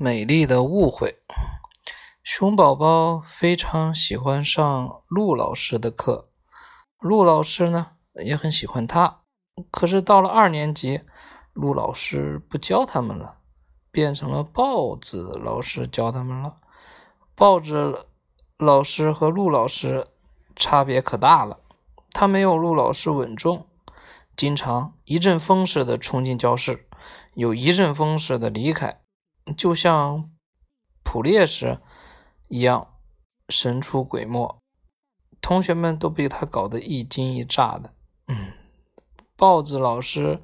美丽的误会。熊宝宝非常喜欢上陆老师的课，陆老师呢也很喜欢他。可是到了二年级，陆老师不教他们了，变成了豹子老师教他们了。豹子老师和陆老师差别可大了，他没有陆老师稳重，经常一阵风似的冲进教室。有一阵风似的离开，就像捕猎时一样神出鬼没，同学们都被他搞得一惊一乍的。嗯，豹子老师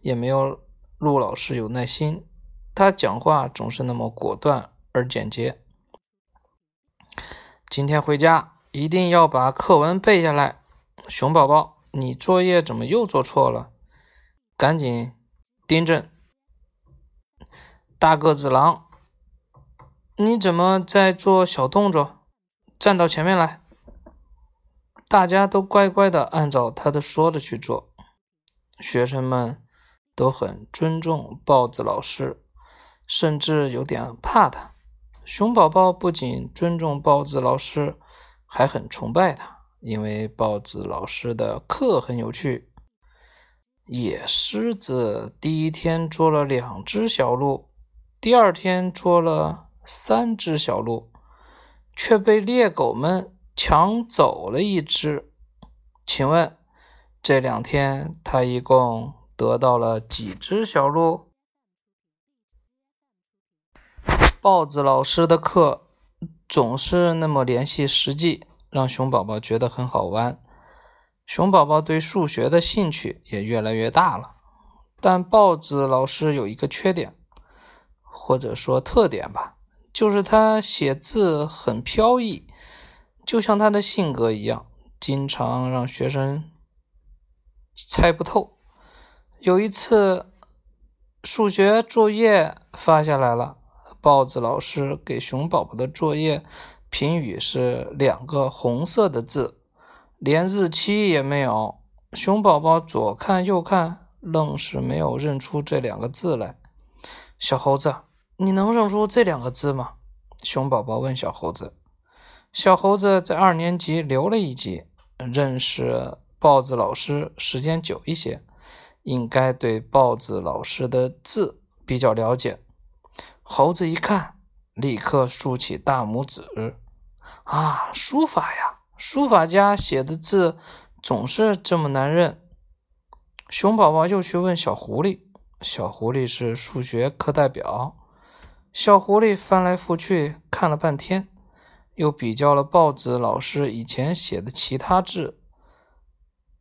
也没有陆老师有耐心，他讲话总是那么果断而简洁。今天回家一定要把课文背下来。熊宝宝，你作业怎么又做错了？赶紧订正。大个子狼，你怎么在做小动作？站到前面来！大家都乖乖的按照他的说的去做。学生们都很尊重豹子老师，甚至有点怕他。熊宝宝不仅尊重豹子老师，还很崇拜他，因为豹子老师的课很有趣。野狮子第一天捉了两只小鹿。第二天捉了三只小鹿，却被猎狗们抢走了一只。请问这两天他一共得到了几只小鹿？豹子老师的课总是那么联系实际，让熊宝宝觉得很好玩。熊宝宝对数学的兴趣也越来越大了。但豹子老师有一个缺点。或者说特点吧，就是他写字很飘逸，就像他的性格一样，经常让学生猜不透。有一次，数学作业发下来了，豹子老师给熊宝宝的作业评语是两个红色的字，连日期也没有。熊宝宝左看右看，愣是没有认出这两个字来。小猴子。你能认出这两个字吗？熊宝宝问小猴子。小猴子在二年级留了一级，认识豹子老师时间久一些，应该对豹子老师的字比较了解。猴子一看，立刻竖起大拇指：“啊，书法呀！书法家写的字总是这么难认。”熊宝宝又去问小狐狸，小狐狸是数学课代表。小狐狸翻来覆去看了半天，又比较了豹子老师以前写的其他字，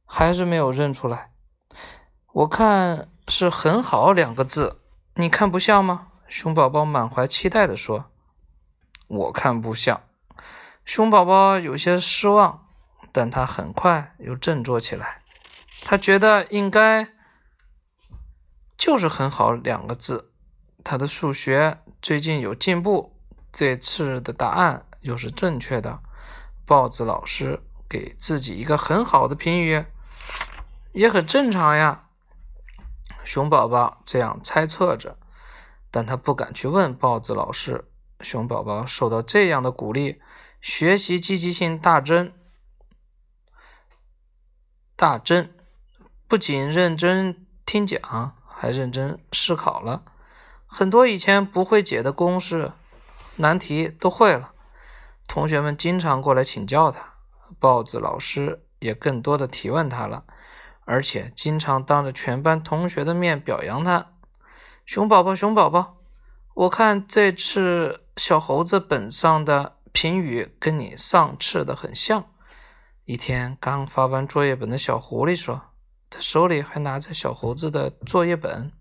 还是没有认出来。我看是“很好”两个字，你看不像吗？熊宝宝满怀期待地说：“我看不像。”熊宝宝有些失望，但他很快又振作起来。他觉得应该就是“很好”两个字。他的数学。最近有进步，这次的答案又是正确的。豹子老师给自己一个很好的评语，也很正常呀。熊宝宝这样猜测着，但他不敢去问豹子老师。熊宝宝受到这样的鼓励，学习积极性大增，大增，不仅认真听讲，还认真思考了。很多以前不会解的公式、难题都会了。同学们经常过来请教他，豹子老师也更多的提问他了，而且经常当着全班同学的面表扬他。熊宝宝，熊宝宝，我看这次小猴子本上的评语跟你上次的很像。一天刚发完作业本的小狐狸说，他手里还拿着小猴子的作业本，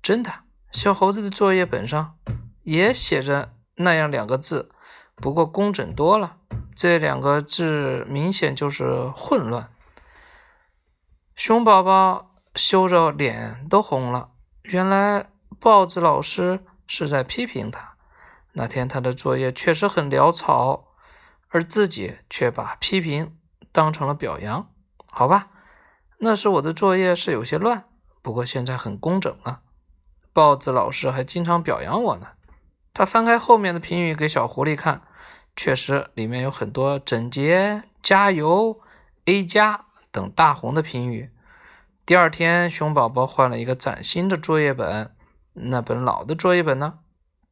真的。小猴子的作业本上也写着那样两个字，不过工整多了。这两个字明显就是混乱。熊宝宝羞着脸都红了。原来豹子老师是在批评他。那天他的作业确实很潦草，而自己却把批评当成了表扬。好吧，那时我的作业是有些乱，不过现在很工整了。豹子老师还经常表扬我呢。他翻开后面的评语给小狐狸看，确实里面有很多整洁、加油、A 加等大红的评语。第二天，熊宝宝换了一个崭新的作业本，那本老的作业本呢？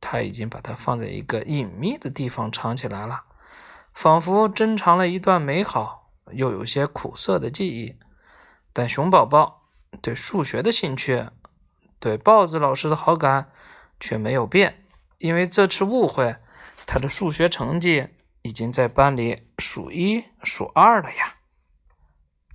他已经把它放在一个隐秘的地方藏起来了，仿佛珍藏了一段美好又有些苦涩的记忆。但熊宝宝对数学的兴趣，对豹子老师的好感却没有变，因为这次误会，他的数学成绩已经在班里数一数二了呀。